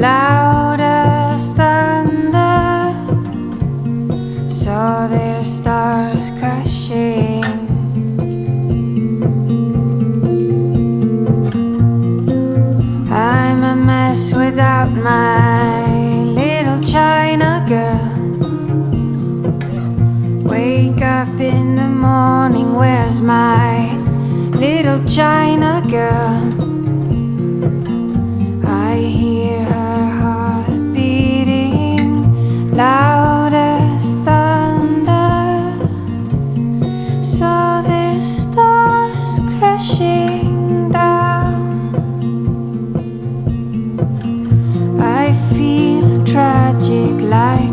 La tragic